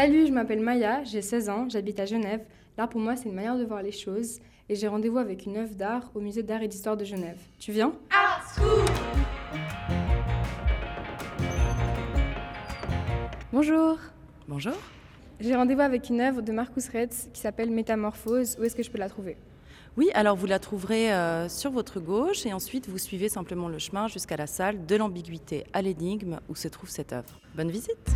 Salut, je m'appelle Maya, j'ai 16 ans, j'habite à Genève. L'art pour moi, c'est une manière de voir les choses et j'ai rendez-vous avec une œuvre d'art au musée d'art et d'histoire de Genève. Tu viens? Art School Bonjour Bonjour. J'ai rendez-vous avec une œuvre de Marcus Retz qui s'appelle Métamorphose. Où est-ce que je peux la trouver? Oui, alors vous la trouverez euh, sur votre gauche et ensuite vous suivez simplement le chemin jusqu'à la salle de l'ambiguïté à l'énigme où se trouve cette œuvre. Bonne visite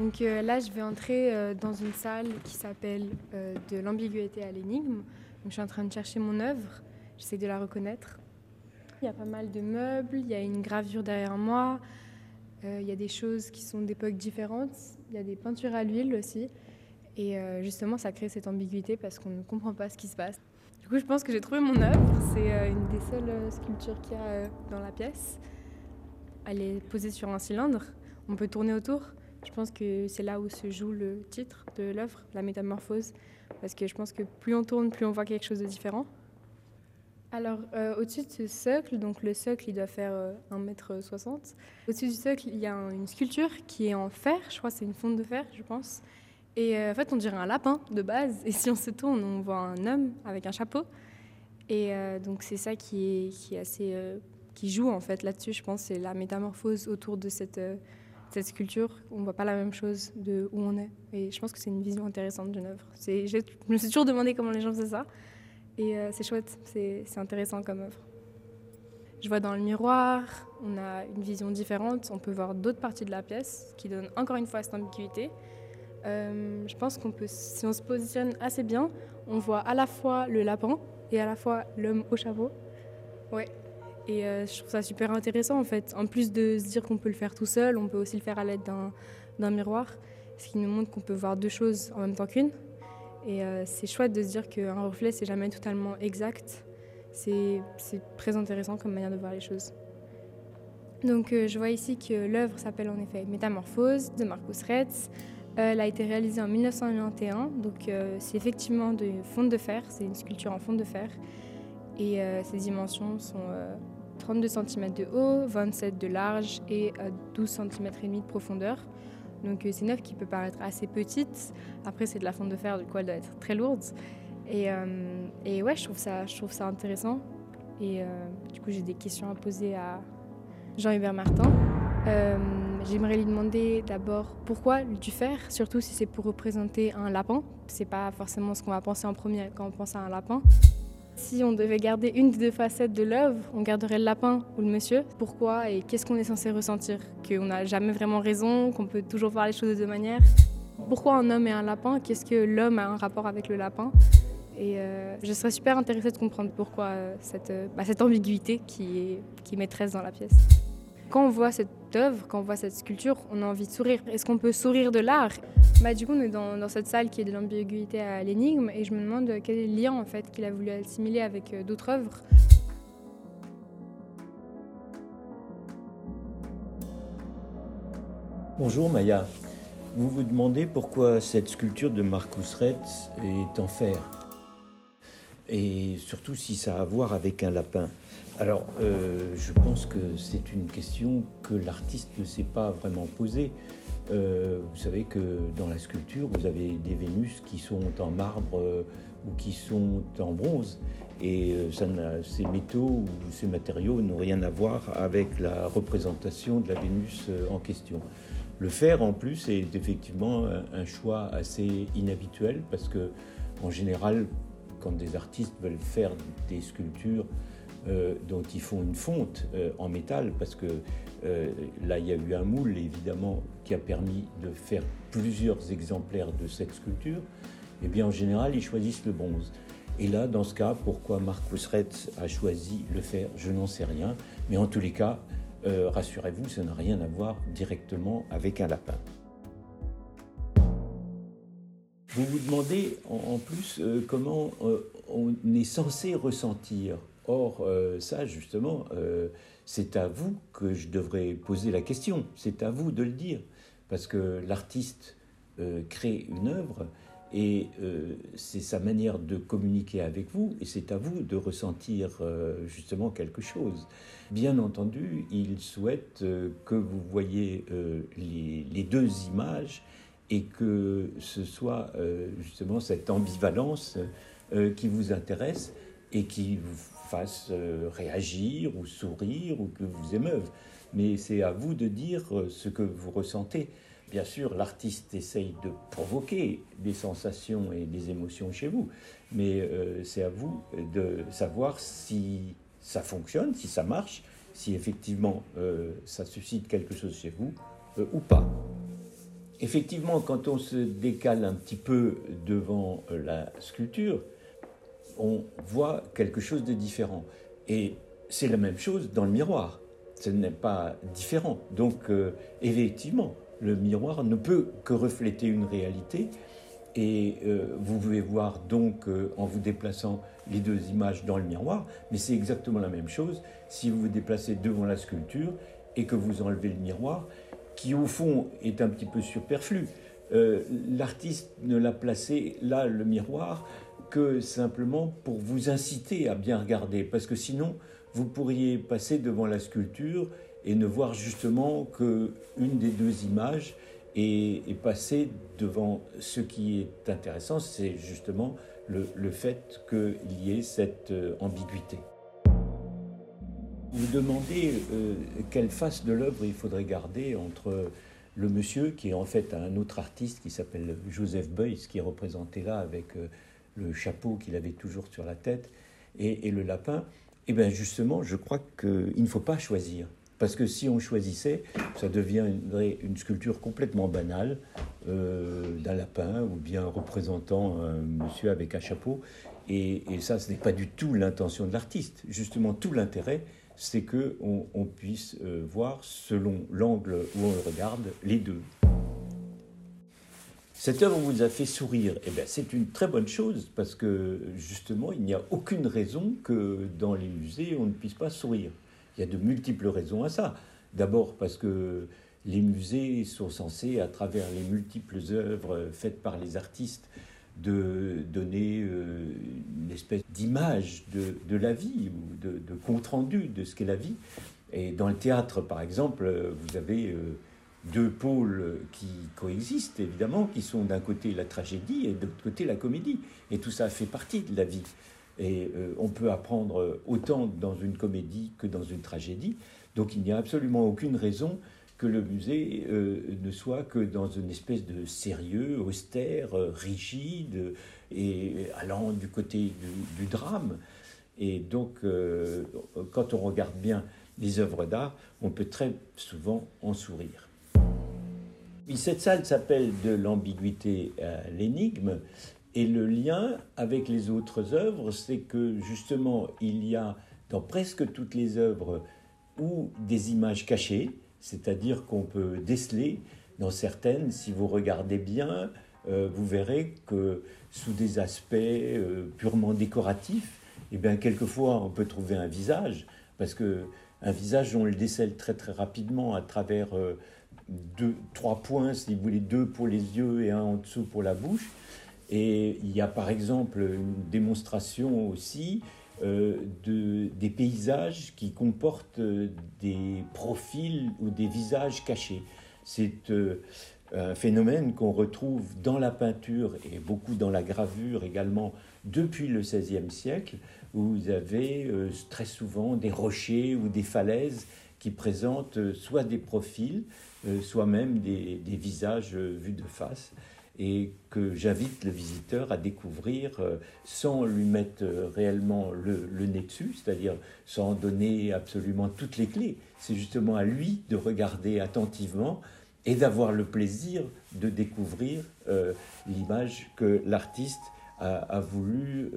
Donc euh, là, je vais entrer euh, dans une salle qui s'appelle euh, De l'ambiguïté à l'énigme. Je suis en train de chercher mon œuvre, j'essaie de la reconnaître. Il y a pas mal de meubles, il y a une gravure derrière moi, il y a des choses qui sont d'époques différentes, il y a des peintures à l'huile aussi. Et justement, ça crée cette ambiguïté parce qu'on ne comprend pas ce qui se passe. Du coup, je pense que j'ai trouvé mon œuvre. C'est une des seules sculptures qu'il y a dans la pièce. Elle est posée sur un cylindre. On peut tourner autour. Je pense que c'est là où se joue le titre de l'œuvre, la métamorphose, parce que je pense que plus on tourne, plus on voit quelque chose de différent. Alors, euh, au-dessus de ce socle, donc le socle, il doit faire 1m60. Euh, au-dessus du socle, il y a une sculpture qui est en fer, je crois c'est une fonte de fer, je pense. Et euh, en fait, on dirait un lapin de base. Et si on se tourne, on voit un homme avec un chapeau. Et donc, c'est ça qui qui est assez. qui joue en fait là-dessus, je pense, c'est la métamorphose autour de cette cette sculpture, on ne voit pas la même chose de où on est. Et je pense que c'est une vision intéressante d'une œuvre. Je me suis toujours demandé comment les gens faisaient ça. Et euh, c'est chouette, c'est intéressant comme œuvre. Je vois dans le miroir, on a une vision différente. On peut voir d'autres parties de la pièce qui donnent encore une fois cette ambiguïté. Euh, je pense qu'on peut, si on se positionne assez bien, on voit à la fois le lapin et à la fois l'homme au chapeau. Ouais, et euh, je trouve ça super intéressant en fait. En plus de se dire qu'on peut le faire tout seul, on peut aussi le faire à l'aide d'un miroir, ce qui nous montre qu'on peut voir deux choses en même temps qu'une. Et euh, c'est chouette de se dire qu'un reflet, c'est jamais totalement exact. C'est très intéressant comme manière de voir les choses. Donc euh, je vois ici que l'œuvre s'appelle en effet Métamorphose de Marcus Retz. elle a été réalisée en 1991, donc c'est effectivement de fonte de fer, c'est une sculpture en fonte de fer. Et ses dimensions sont 32 cm de haut, 27 de large et 12 cm et demi de profondeur. Donc euh, c'est une œuvre qui peut paraître assez petite. Après c'est de la fonte de fer, du coup elle doit être très lourde. Et, euh, ouais, je trouve ça, je trouve ça intéressant. Et euh, du coup j'ai des questions à poser à Jean-Hubert Martin. J'aimerais lui demander d'abord pourquoi du fer, surtout si c'est pour représenter un lapin. C'est pas forcément ce qu'on va penser en premier quand on pense à un lapin. Si on devait garder une des deux facettes de l'œuvre, on garderait le lapin ou le monsieur. Pourquoi et qu'est-ce qu'on est censé ressentir? Qu'on n'a jamais vraiment raison, qu'on peut toujours voir les choses de deux manières? Pourquoi un homme et un lapin? Qu'est-ce que l'homme a un rapport avec le lapin? Et euh, je serais super intéressée de comprendre pourquoi euh, cette, euh, bah, cette ambiguïté qui qui est maîtresse dans la pièce. Quand on voit cette œuvre, quand on voit cette sculpture, on a envie de sourire. Est-ce qu'on peut sourire de l'art? Bah, Du coup, on est dans, cette salle qui est de l'ambiguïté à l'énigme et je me demande quel est le lien en fait, qu'il a voulu assimiler avec euh, d'autres œuvres. Bonjour Maya. Vous vous demandez pourquoi cette sculpture de Marcus Retz est en fer? Et surtout si ça a à voir avec un lapin. Alors, euh, je pense que c'est une question que l'artiste ne s'est pas vraiment posée. Euh, vous savez que dans la sculpture, vous avez des Vénus qui sont en marbre euh, ou qui sont en bronze. Et ces métaux ou ces matériaux n'ont rien à voir avec la représentation de la Vénus en question. Le fer, en plus, est effectivement un choix assez inhabituel parce que, en général, quand des artistes veulent faire des sculptures euh, dont ils font une fonte euh, en métal, parce que euh, là, il y a eu un moule, évidemment, qui a permis de faire plusieurs exemplaires de cette sculpture, eh bien, en général, ils choisissent le bronze. Et là, dans ce cas, pourquoi Marcus Retz a choisi le fer, je n'en sais rien. Mais en tous les cas, rassurez-vous, ça n'a rien à voir directement avec un lapin. Vous vous demandez en, plus euh, comment euh, on est censé ressentir. Or, euh, ça, justement, c'est à vous que je devrais poser la question. C'est à vous de le dire. Parce que l'artiste crée une œuvre Et c'est sa manière de communiquer avec vous, et c'est à vous de ressentir justement quelque chose. Bien entendu, il souhaite que vous voyez les, deux images et que ce soit justement cette ambivalence qui vous intéresse et qui vous fasse réagir ou sourire ou que vous émeuve. Mais c'est à vous de dire ce que vous ressentez. Bien sûr, l'artiste essaye de provoquer des sensations et des émotions chez vous, mais euh, c'est à vous de savoir si ça fonctionne, si ça marche, si effectivement euh, ça suscite quelque chose chez vous euh, ou pas. Effectivement, quand on se décale un petit peu devant la sculpture, on voit quelque chose de différent. Et c'est la même chose dans le miroir. Ce n'est pas différent. Donc, effectivement, le miroir ne peut que refléter une réalité. Et euh, vous pouvez voir donc euh, en vous déplaçant les deux images dans le miroir, mais c'est exactement la même chose si vous vous déplacez devant la sculpture et que vous enlevez le miroir, qui au fond est un petit peu superflu. Euh, l'artiste ne l'a placé là, le miroir, que simplement pour vous inciter à bien regarder, parce que sinon, vous pourriez passer devant la sculpture et ne voir justement que une des deux images et, passer devant ce qui est intéressant, c'est justement le, le fait qu'il y ait cette euh, ambiguïté. Vous demandez euh, quelle face de l'œuvre il faudrait garder entre le monsieur, qui est en fait un autre artiste qui s'appelle Joseph Beuys, qui est représenté là avec euh, le chapeau qu'il avait toujours sur la tête, et, le lapin. Et eh bien justement, je crois qu'il ne faut pas choisir. Parce que si on choisissait, ça deviendrait une sculpture complètement banale euh, d'un lapin ou bien représentant un monsieur avec un chapeau. Et, ça, ce n'est pas du tout l'intention de l'artiste. Justement, tout l'intérêt, c'est qu'on on puisse euh, voir, selon l'angle où on regarde, les deux. Cette œuvre vous a fait sourire. Eh bien, c'est une très bonne chose parce que justement, il n'y a aucune raison que dans les musées, on ne puisse pas sourire. Il y a de multiples raisons à ça. D'abord parce que les musées sont censés, à travers les multiples œuvres faites par les artistes, de donner euh, une espèce d'image de, la vie ou de, compte-rendu de ce qu'est la vie. Et dans le théâtre, par exemple, vous avez euh, deux pôles qui coexistent, évidemment, qui sont d'un côté la tragédie et de l'autre côté la comédie. Et tout ça fait partie de la vie. Et euh, on peut apprendre autant dans une comédie que dans une tragédie. Donc il n'y a absolument aucune raison que le musée euh, ne soit que dans une espèce de sérieux, austère, euh, rigide, et allant du côté du, drame. Et donc, quand on regarde bien les œuvres d'art, on peut très souvent en sourire. Cette salle s'appelle de l'ambiguïté à l'énigme. Et le lien avec les autres œuvres, c'est que justement, il y a dans presque toutes les œuvres ou des images cachées, c'est-à-dire qu'on peut déceler dans certaines, si vous regardez bien, euh, vous verrez que sous des aspects euh, purement décoratifs, eh bien, quelquefois, on peut trouver un visage, parce que un visage, on le décèle très très rapidement à travers euh, deux, trois points, si vous voulez, deux pour les yeux et un en dessous pour la bouche. Et il y a par exemple une démonstration aussi de, des paysages qui comportent euh, des profils ou des visages cachés. C'est euh, un phénomène qu'on retrouve dans la peinture et beaucoup dans la gravure également depuis le XVIe siècle, où vous avez très souvent des rochers ou des falaises qui présentent soit des profils, soit même des, des visages vus de face et que j'invite le visiteur à découvrir euh, sans lui mettre euh, réellement le, nez dessus, c'est-à-dire sans donner absolument toutes les clés. C'est justement à lui de regarder attentivement et d'avoir le plaisir de découvrir euh, l'image que l'artiste a, voulu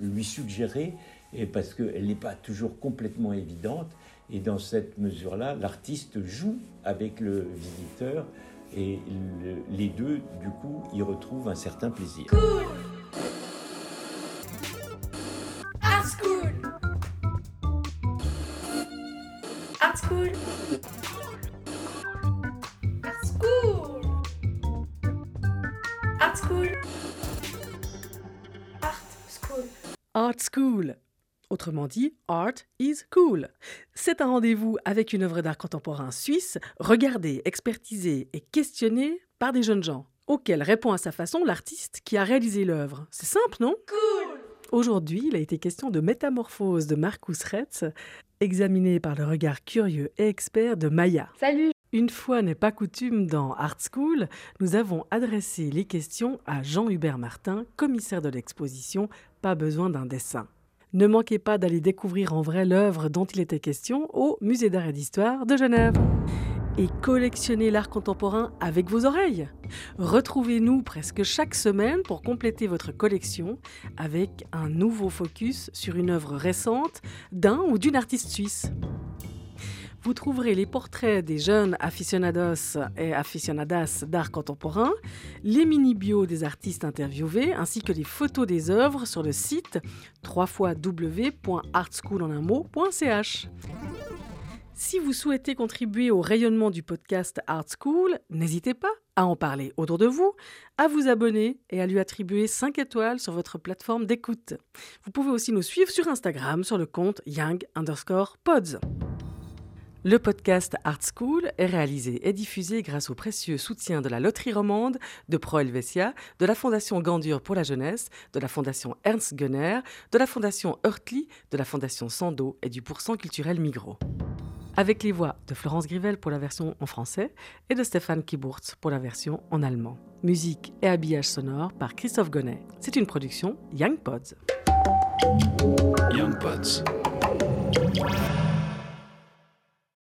lui suggérer, et parce qu'elle n'est pas toujours complètement évidente. Et dans cette mesure-là, l'artiste joue avec le visiteur et le, les deux, du coup, y retrouvent un certain plaisir. Cool. Art School. Art School. Art School. Art School. Art School. Art School. Autrement dit, Art is Cool. C'est un rendez-vous avec une œuvre d'art contemporain suisse, regardée, expertisée et questionnée par des jeunes gens, auxquels répond à sa façon l'artiste qui a réalisé l'œuvre. C'est simple, non? Cool Aujourd'hui, il a été question de Métamorphose de Marcus Retz, examiné par le regard curieux et expert de Maya. Salut Une fois n'est pas coutume dans Art School, nous avons adressé les questions à Jean-Hubert Martin, commissaire de l'exposition Pas besoin d'un dessin. Ne manquez pas d'aller découvrir en vrai l'œuvre dont il était question au Musée d'art et d'histoire de Genève. Et collectionnez l'art contemporain avec vos oreilles. Retrouvez-nous presque chaque semaine pour compléter votre collection avec un nouveau focus sur une œuvre récente d'un ou d'une artiste suisse. Vous trouverez les portraits des jeunes aficionados et aficionadas d'art contemporain, les mini-bios des artistes interviewés, ainsi que les photos des œuvres sur le site www.artschoolonunmot.ch. Si vous souhaitez contribuer au rayonnement du podcast Art School, n'hésitez pas à en parler autour de vous, à vous abonner et à lui attribuer 5 étoiles sur votre plateforme d'écoute. Vous pouvez aussi nous suivre sur Instagram sur le compte young underscore pods. Le podcast Art School est réalisé et diffusé grâce au précieux soutien de la Loterie Romande, de Pro Helvetia, de la Fondation Gandur pour la jeunesse, de la Fondation Ernst Gunner, de la Fondation Hurtli, de la Fondation Sando et du Pourcent culturel Migros avec les voix de Florence Grivel pour la version en français et de Stéphane Kiburtz pour la version en allemand. Musique et habillage sonore par Christophe Gonnet. C'est une production Young Pods. Young Pods.